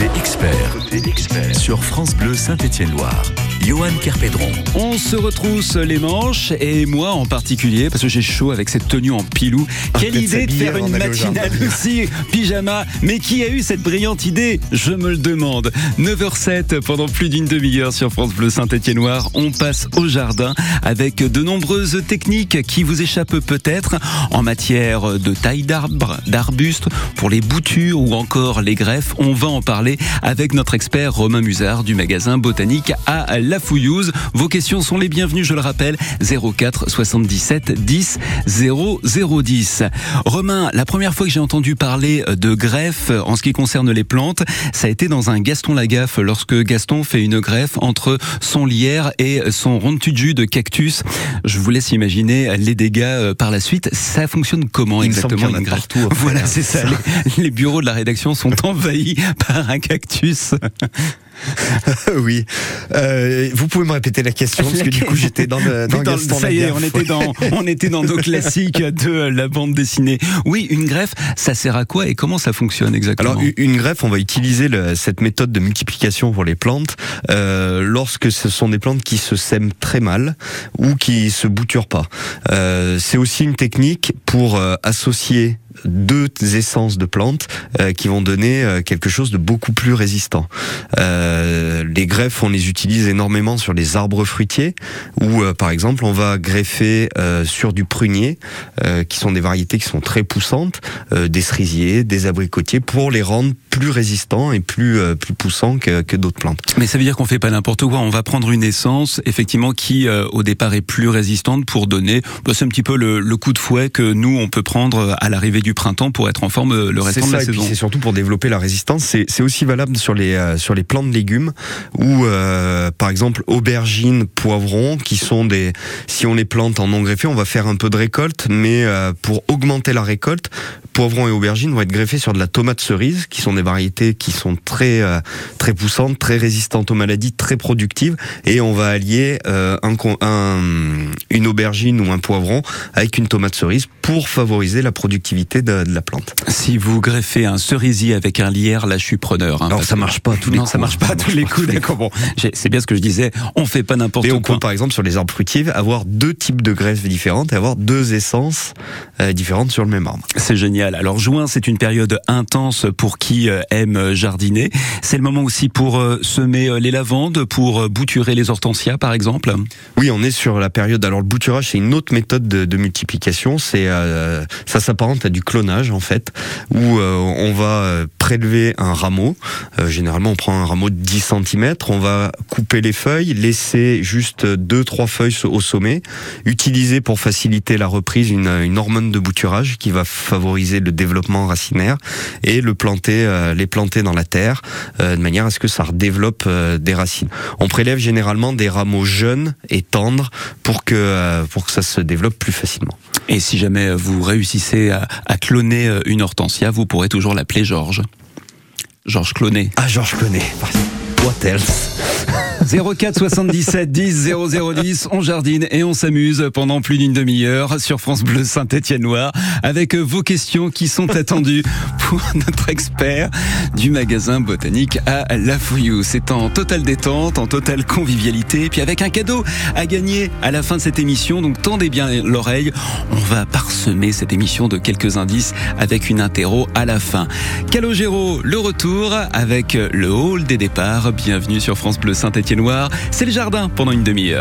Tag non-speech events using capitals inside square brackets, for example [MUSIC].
Côté expert, sur France Bleu Saint-Étienne-Loire. Johan Kerpédron. On se retrousse les manches et moi en particulier parce que j'ai chaud avec cette tenue en pilou. Quelle peut-être idée de faire une matinale [LAUGHS] aussi pyjama. Mais qui a eu cette brillante idée? Je me le demande. 9h07 pendant plus d'une demi-heure sur France Bleu Saint-Étienne-Noir. On passe au jardin avec de nombreuses techniques qui vous échappent peut-être en matière de taille d'arbre, d'arbustes, pour les boutures ou encore les greffes. On va en parler avec notre expert Romain Musard du magasin botanique à La Fouillouse. Vos questions sont les bienvenues, je le rappelle, 04 77 10 0010. Romain, la première fois que j'ai entendu parler de greffe en ce qui concerne les plantes, ça a été dans un Gaston Lagaffe lorsque Gaston fait une greffe entre son lierre et son ronde-tuju de cactus. Je vous laisse imaginer les dégâts euh, par la suite. Ça fonctionne comment Il exactement une greffe partout, Voilà, c'est ça. [LAUGHS] Les, les bureaux de la rédaction sont envahis [LAUGHS] par un cactus. [LAUGHS] oui. Euh, vous pouvez me répéter la question parce que du coup j'étais dans le [LAUGHS] dans, dans le- Gaston ça y est, on était dans, on était dans nos [LAUGHS] classiques de la bande dessinée. Oui, une greffe, ça sert à quoi et comment ça fonctionne exactement Alors une greffe, on va utiliser le- cette méthode de multiplication pour les plantes euh, lorsque ce sont des plantes qui se sèment très mal ou qui se bouturent pas. Euh, C'est aussi une technique pour associer deux essences de plantes euh, qui vont donner euh, quelque chose de beaucoup plus résistant. Euh, les greffes, on les utilise énormément sur les arbres fruitiers où, euh, par exemple, on va greffer euh, sur du prunier, euh, qui sont des variétés qui sont très poussantes, des cerisiers, des abricotiers, pour les rendre plus résistants et plus plus poussants que, que d'autres plantes. Mais ça veut dire qu'on fait pas n'importe quoi. On va prendre une essence, effectivement, qui au départ est plus résistante pour donner. bah, c'est un petit peu le, le coup de fouet que nous on peut prendre à l'arrivée du printemps pour être en forme euh, le restant de ça, la et saison. c'est surtout pour développer la résistance. C'est aussi valable sur les euh, sur les plants de légumes ou euh, par exemple aubergines, poivrons, qui sont des si on les plante en non greffé, on va faire un peu de récolte, mais euh, pour augmenter la récolte, poivrons et aubergines vont être greffés sur de la tomate cerise, qui sont des variétés qui sont très très poussantes, très résistantes aux maladies, très productives, et on va allier un, con- un une aubergine ou un poivron avec une tomate cerise pour favoriser la productivité de, de la plante. Si vous greffez un cerisier avec un lierre, là je suis preneur. hein, Alors ça marche pas à tous les non, coups. ça marche pas à tous les [LAUGHS] coups. D'accord. Bon, c'est bien ce que je disais. On fait pas n'importe Et on quoi. peut par exemple sur les arbres fruitiers avoir deux types de greffes différentes et avoir deux essences euh, différentes sur le même arbre. C'est génial. Alors juin, c'est une période intense pour qui euh, aime jardiner. C'est le moment aussi pour euh, semer les lavandes, pour bouturer les hortensias par exemple. Oui, on est sur la période. Alors le bouturage, c'est une autre méthode de, de multiplication. C'est euh, ça s'apparente à du clonage en fait, où euh, on va euh, prélever un rameau. Euh, généralement, on prend un rameau de 10 cm, on va couper les feuilles, laisser juste deux trois feuilles au sommet, utiliser pour faciliter la reprise une, hormone de bouturage qui va favoriser le développement racinaire et le planter, les planter dans la terre de manière à ce que ça redéveloppe des racines. On prélève généralement des rameaux jeunes et tendres pour que pour que ça se développe plus facilement. Et si jamais vous réussissez à, cloner euh, une hortensia, vous pourrez toujours l'appeler Georges. Georges cloné. Ah, Georges connais. What else? 04 77 10 0010, on jardine et on s'amuse pendant plus d'une demi-heure sur France Bleu Saint-Étienne-Noir avec vos questions qui sont attendues pour notre expert du magasin botanique à La Fouillou. C'est en totale détente, en totale convivialité, puis avec un cadeau à gagner à la fin de cette émission. Donc tendez bien l'oreille, on va parsemer cette émission de quelques indices avec une interro à la fin. Calogero, le retour avec le hall des départs. Bienvenue sur France Bleu C'est le jardin pendant une demi-heure.